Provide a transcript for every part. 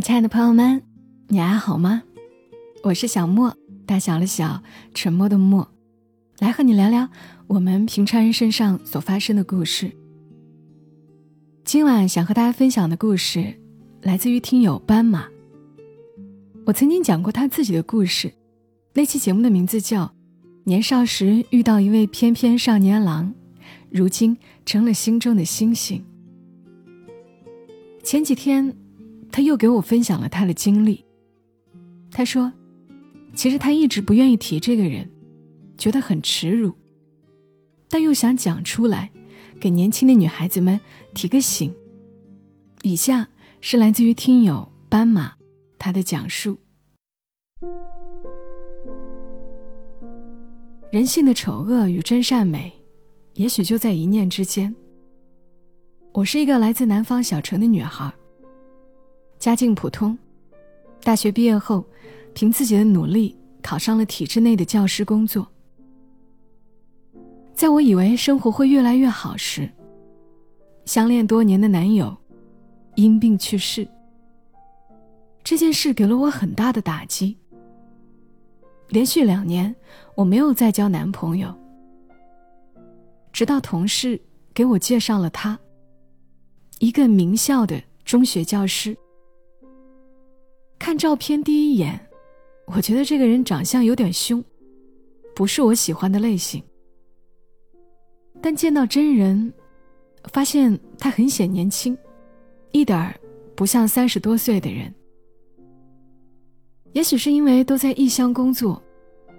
亲爱的朋友们，你还好吗？我是小莫，大小的小，沉默的默，来和你聊聊我们平常人身上所发生的故事。今晚想和大家分享的故事，来自于听友斑马。我曾经讲过他自己的故事，那期节目的名字叫《年少时遇到一位翩翩少年郎，如今成了心中的星星》。前几天，他又给我分享了他的经历。他说，其实他一直不愿意提这个人，觉得很耻辱，但又想讲出来，给年轻的女孩子们提个醒。以下是来自于听友斑马他的讲述：人性的丑恶与真善美，也许就在一念之间。我是一个来自南方小城的女孩，家境普通。大学毕业后，凭自己的努力考上了体制内的教师工作。在我以为生活会越来越好时，相恋多年的男友因病去世。这件事给了我很大的打击。连续两年，我没有再交男朋友，直到同事给我介绍了他。一个名校的中学教师。看照片第一眼，我觉得这个人长相有点凶，不是我喜欢的类型。但见到真人，发现他很显年轻，一点儿不像三十多岁的人。也许是因为都在异乡工作，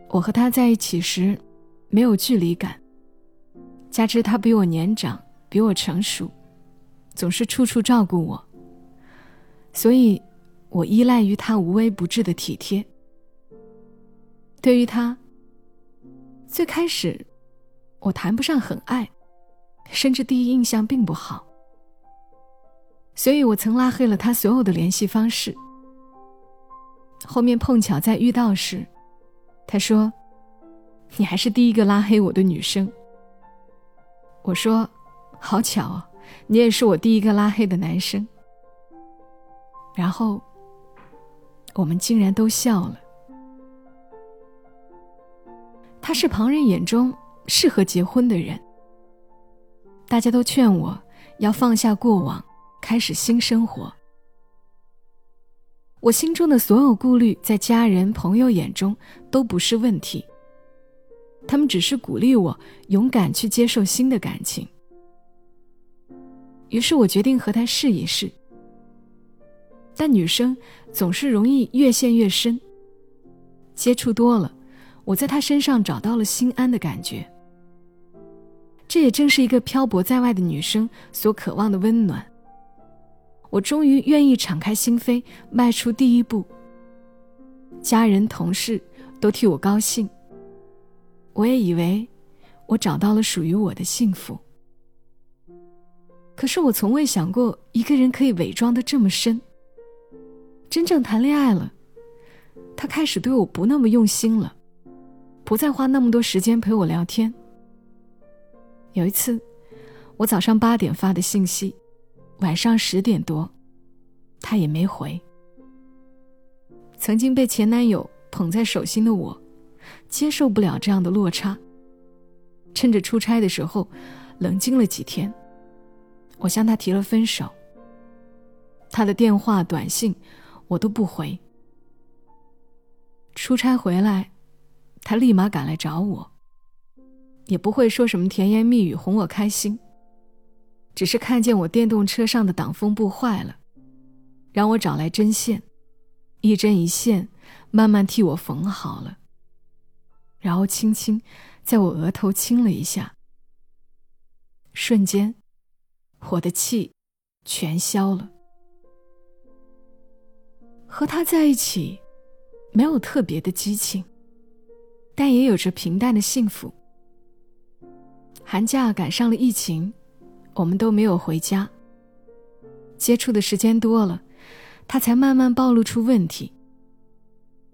我和他在一起时没有距离感，加之他比我年长，比我成熟。总是处处照顾我，所以，我依赖于他无微不至的体贴。对于他，最开始，我谈不上很爱，甚至第一印象并不好。所以我曾拉黑了他所有的联系方式。后面碰巧在遇到时，他说：“你还是第一个拉黑我的女生。”我说：“好巧啊。”你也是我第一个拉黑的男生，然后我们竟然都笑了。他是旁人眼中适合结婚的人，大家都劝我要放下过往，开始新生活。我心中的所有顾虑，在家人朋友眼中都不是问题，他们只是鼓励我勇敢去接受新的感情。于是我决定和他试一试，但女生总是容易越陷越深。接触多了，我在他身上找到了心安的感觉。这也正是一个漂泊在外的女生所渴望的温暖。我终于愿意敞开心扉，迈出第一步。家人同事都替我高兴，我也以为我找到了属于我的幸福。可是我从未想过，一个人可以伪装的这么深。真正谈恋爱了，他开始对我不那么用心了，不再花那么多时间陪我聊天。有一次，我早上八点发的信息，晚上十点多，他也没回。曾经被前男友捧在手心的我，接受不了这样的落差。趁着出差的时候，冷静了几天。我向他提了分手。他的电话、短信，我都不回。出差回来，他立马赶来找我，也不会说什么甜言蜜语哄我开心，只是看见我电动车上的挡风布坏了，让我找来针线，一针一线，慢慢替我缝好了，然后轻轻在我额头亲了一下，瞬间。我的气全消了。和他在一起，没有特别的激情，但也有着平淡的幸福。寒假赶上了疫情，我们都没有回家。接触的时间多了，他才慢慢暴露出问题。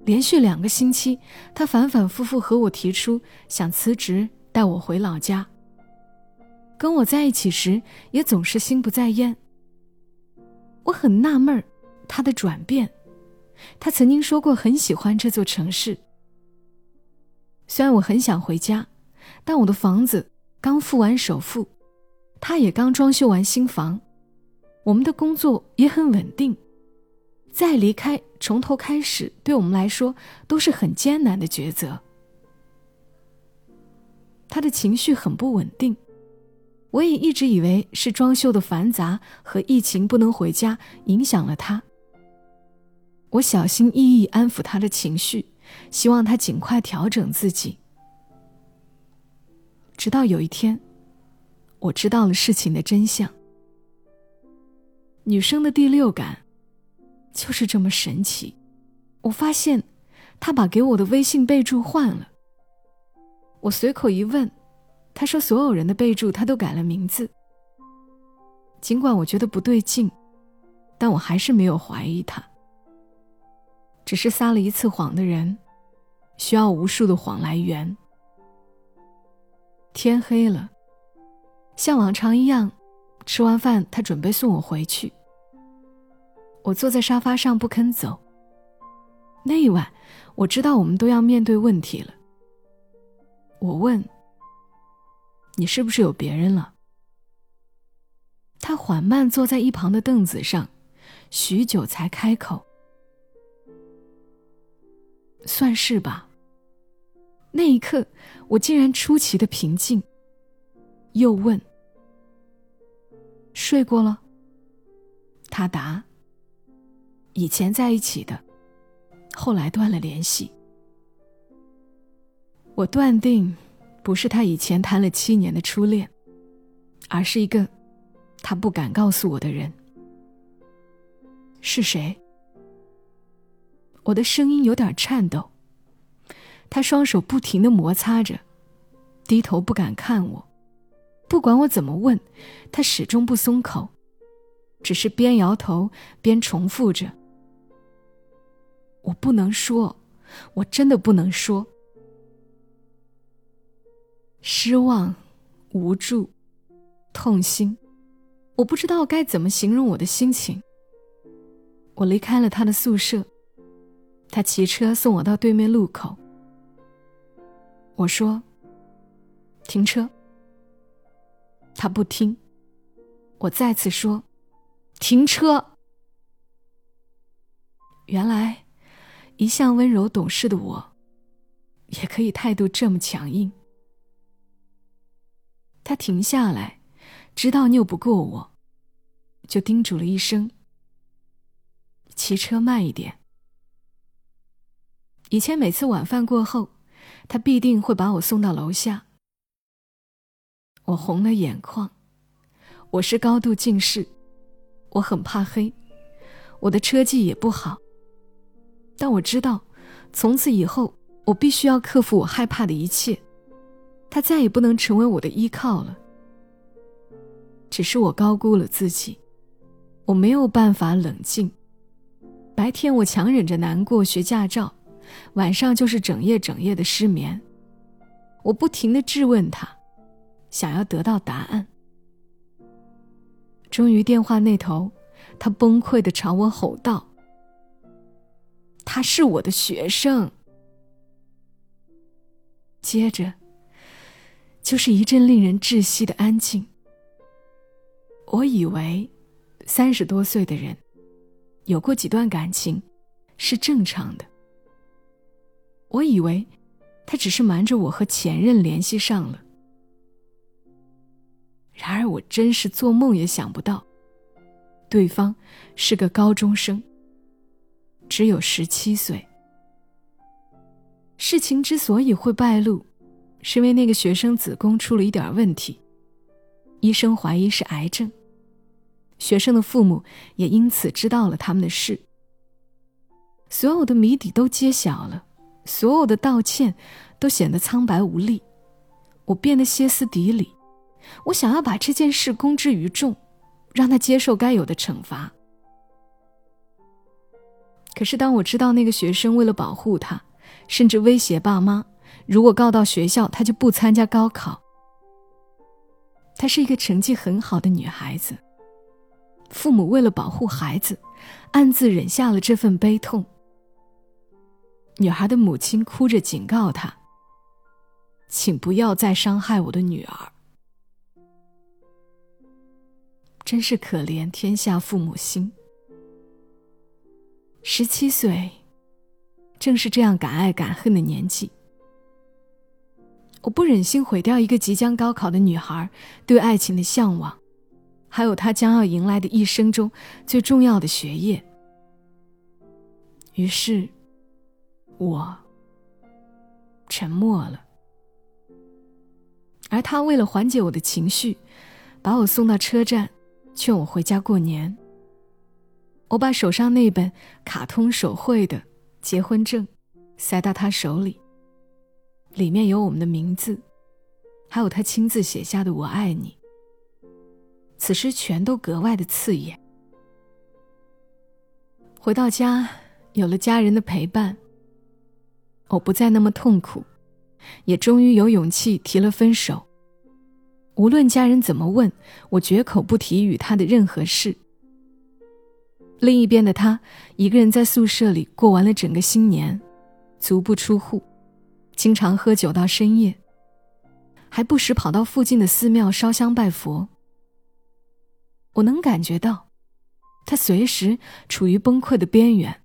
连续两个星期，他反反复复和我提出想辞职，带我回老家。跟我在一起时，也总是心不在焉。我很纳闷儿，他的转变。他曾经说过很喜欢这座城市。虽然我很想回家，但我的房子刚付完首付，他也刚装修完新房，我们的工作也很稳定。再离开，从头开始，对我们来说都是很艰难的抉择。他的情绪很不稳定，我也一直以为是装修的繁杂和疫情不能回家影响了他。我小心翼翼安抚他的情绪，希望他尽快调整自己。直到有一天，我知道了事情的真相。女生的第六感就是这么神奇。我发现，他把给我的微信备注换了。我随口一问，他说所有人的备注他都改了名字。尽管我觉得不对劲，但我还是没有怀疑他。只是撒了一次谎的人，需要无数的谎来圆。天黑了，像往常一样，吃完饭他准备送我回去。我坐在沙发上不肯走。那一晚，我知道我们都要面对问题了。我问：“你是不是有别人了？”他缓慢坐在一旁的凳子上，许久才开口：“算是吧。”那一刻，我竟然出奇的平静。又问：“睡过了？”他答：“以前在一起的，后来断了联系。”我断定，不是他以前谈了七年的初恋，而是一个他不敢告诉我的人。是谁？我的声音有点颤抖。他双手不停的摩擦着，低头不敢看我。不管我怎么问，他始终不松口，只是边摇头边重复着：“我不能说，我真的不能说。”失望、无助、痛心，我不知道该怎么形容我的心情。我离开了他的宿舍，他骑车送我到对面路口。我说：“停车。”他不听。我再次说：“停车。”原来，一向温柔懂事的我，也可以态度这么强硬。他停下来，知道拗不过我，就叮嘱了一声：“骑车慢一点。”以前每次晚饭过后，他必定会把我送到楼下。我红了眼眶，我是高度近视，我很怕黑，我的车技也不好。但我知道，从此以后，我必须要克服我害怕的一切。他再也不能成为我的依靠了。只是我高估了自己，我没有办法冷静。白天我强忍着难过学驾照，晚上就是整夜整夜的失眠。我不停的质问他，想要得到答案。终于电话那头，他崩溃的朝我吼道：“他是我的学生。”接着。就是一阵令人窒息的安静。我以为，三十多岁的人，有过几段感情，是正常的。我以为，他只是瞒着我和前任联系上了。然而，我真是做梦也想不到，对方是个高中生，只有十七岁。事情之所以会败露。是因为那个学生子宫出了一点问题，医生怀疑是癌症。学生的父母也因此知道了他们的事。所有的谜底都揭晓了，所有的道歉都显得苍白无力。我变得歇斯底里，我想要把这件事公之于众，让他接受该有的惩罚。可是当我知道那个学生为了保护他，甚至威胁爸妈。如果告到学校，她就不参加高考。她是一个成绩很好的女孩子，父母为了保护孩子，暗自忍下了这份悲痛。女孩的母亲哭着警告他：“请不要再伤害我的女儿。”真是可怜天下父母心。十七岁，正是这样敢爱敢恨的年纪。我不忍心毁掉一个即将高考的女孩对爱情的向往，还有她将要迎来的一生中最重要的学业。于是，我沉默了。而他为了缓解我的情绪，把我送到车站，劝我回家过年。我把手上那本卡通手绘的结婚证塞到他手里。里面有我们的名字，还有他亲自写下的“我爱你”。此时全都格外的刺眼。回到家，有了家人的陪伴，我不再那么痛苦，也终于有勇气提了分手。无论家人怎么问，我绝口不提与他的任何事。另一边的他，一个人在宿舍里过完了整个新年，足不出户。经常喝酒到深夜，还不时跑到附近的寺庙烧香拜佛。我能感觉到，他随时处于崩溃的边缘。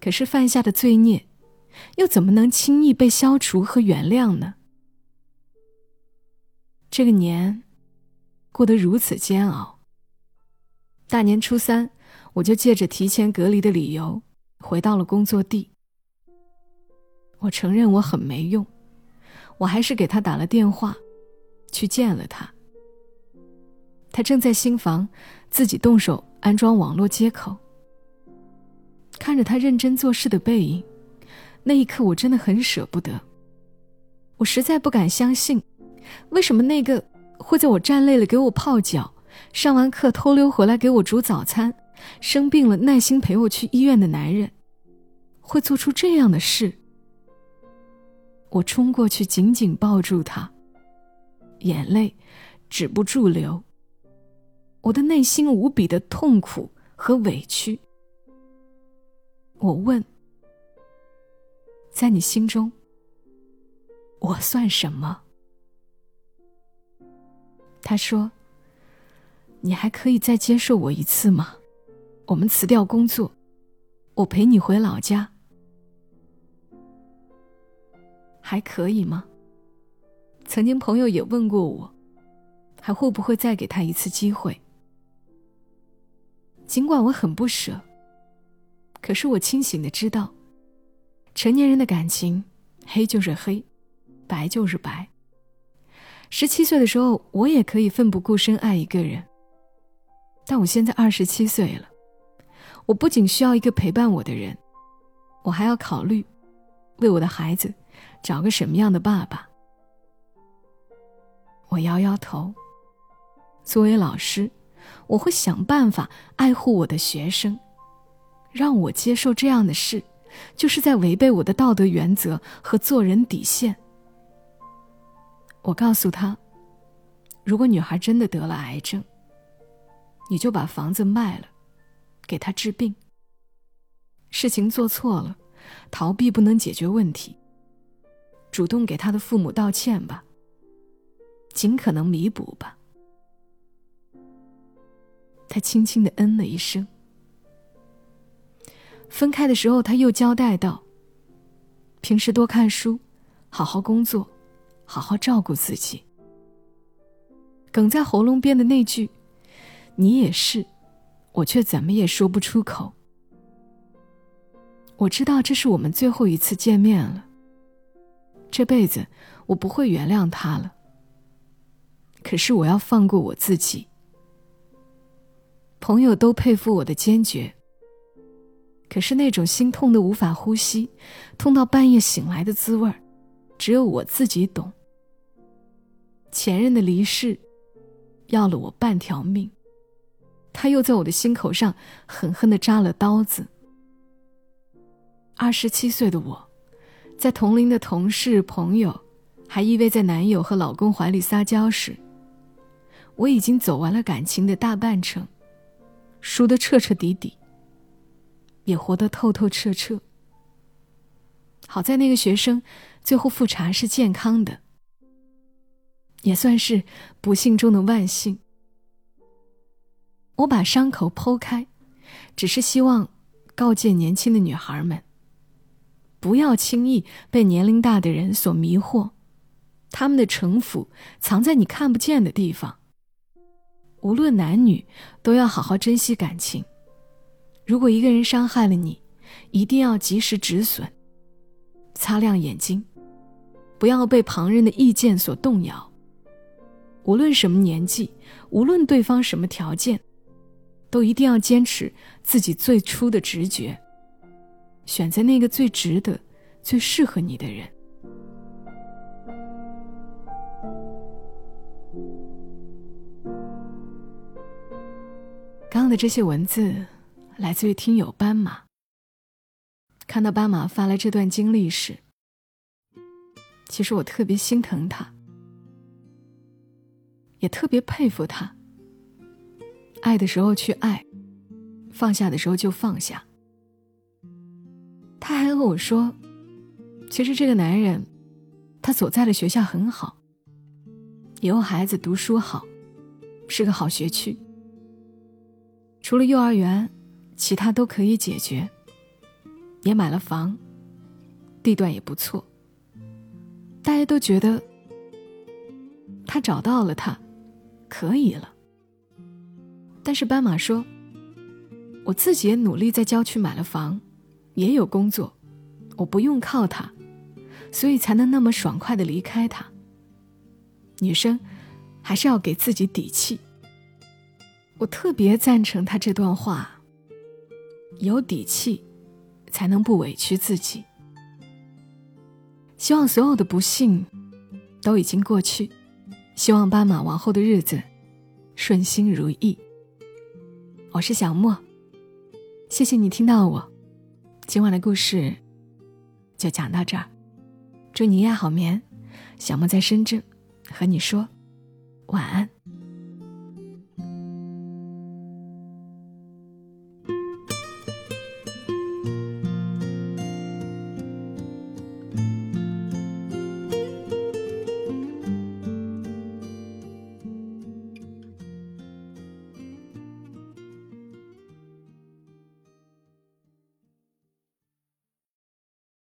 可是犯下的罪孽，又怎么能轻易被消除和原谅呢？这个年，过得如此煎熬。大年初三，我就借着提前隔离的理由，回到了工作地。我承认我很没用，我还是给他打了电话，去见了他。他正在新房自己动手安装网络接口。看着他认真做事的背影，那一刻我真的很舍不得。我实在不敢相信，为什么那个会在我站累了给我泡脚，上完课偷溜回来给我煮早餐，生病了耐心陪我去医院的男人，会做出这样的事。我冲过去，紧紧抱住他，眼泪止不住流。我的内心无比的痛苦和委屈。我问：“在你心中，我算什么？”他说：“你还可以再接受我一次吗？我们辞掉工作，我陪你回老家。”还可以吗？曾经朋友也问过我，还会不会再给他一次机会？尽管我很不舍，可是我清醒的知道，成年人的感情，黑就是黑，白就是白。十七岁的时候，我也可以奋不顾身爱一个人，但我现在二十七岁了，我不仅需要一个陪伴我的人，我还要考虑，为我的孩子。找个什么样的爸爸？我摇摇头。作为老师，我会想办法爱护我的学生。让我接受这样的事，就是在违背我的道德原则和做人底线。我告诉他，如果女孩真的得了癌症，你就把房子卖了，给她治病。事情做错了，逃避不能解决问题。主动给他的父母道歉吧，尽可能弥补吧。他轻轻的嗯了一声。分开的时候，他又交代道：“平时多看书，好好工作，好好照顾自己。”哽在喉咙边的那句“你也是”，我却怎么也说不出口。我知道这是我们最后一次见面了。这辈子我不会原谅他了。可是我要放过我自己。朋友都佩服我的坚决。可是那种心痛的无法呼吸，痛到半夜醒来的滋味儿只有我自己懂。前任的离世，要了我半条命。他又在我的心口上狠狠的扎了刀子。二十七岁的我。在同龄的同事、朋友还依偎在男友和老公怀里撒娇时，我已经走完了感情的大半程，输得彻彻底底，也活得透透彻彻。好在那个学生最后复查是健康的，也算是不幸中的万幸。我把伤口剖开，只是希望告诫年轻的女孩们，不要轻易被年龄大的人所迷惑，他们的城府藏在你看不见的地方。无论男女，都要好好珍惜感情。如果一个人伤害了你，一定要及时止损。擦亮眼睛，不要被旁人的意见所动摇。无论什么年纪，无论对方什么条件，都一定要坚持自己最初的直觉，选择那个最值得、最适合你的人。刚刚的这些文字来自于听友斑马。看到斑马发来这段经历时，其实我特别心疼他，也特别佩服他。爱的时候去爱，放下的时候就放下。他还和我说，其实这个男人，他所在的学校很好，以后孩子读书好，是个好学区。除了幼儿园，其他都可以解决。也买了房，地段也不错。大家都觉得他找到了他，可以了。但是斑马说：“我自己也努力在郊区买了房，也有工作，我不用靠他，所以才能那么爽快的离开他。女生还是要给自己底气。”我特别赞成他这段话，有底气。才能不委屈自己。希望所有的不幸都已经过去，希望斑马往后的日子顺心如意。我是小莫，谢谢你听到我。今晚的故事就讲到这儿，祝你夜好眠。小莫在深圳和你说晚安。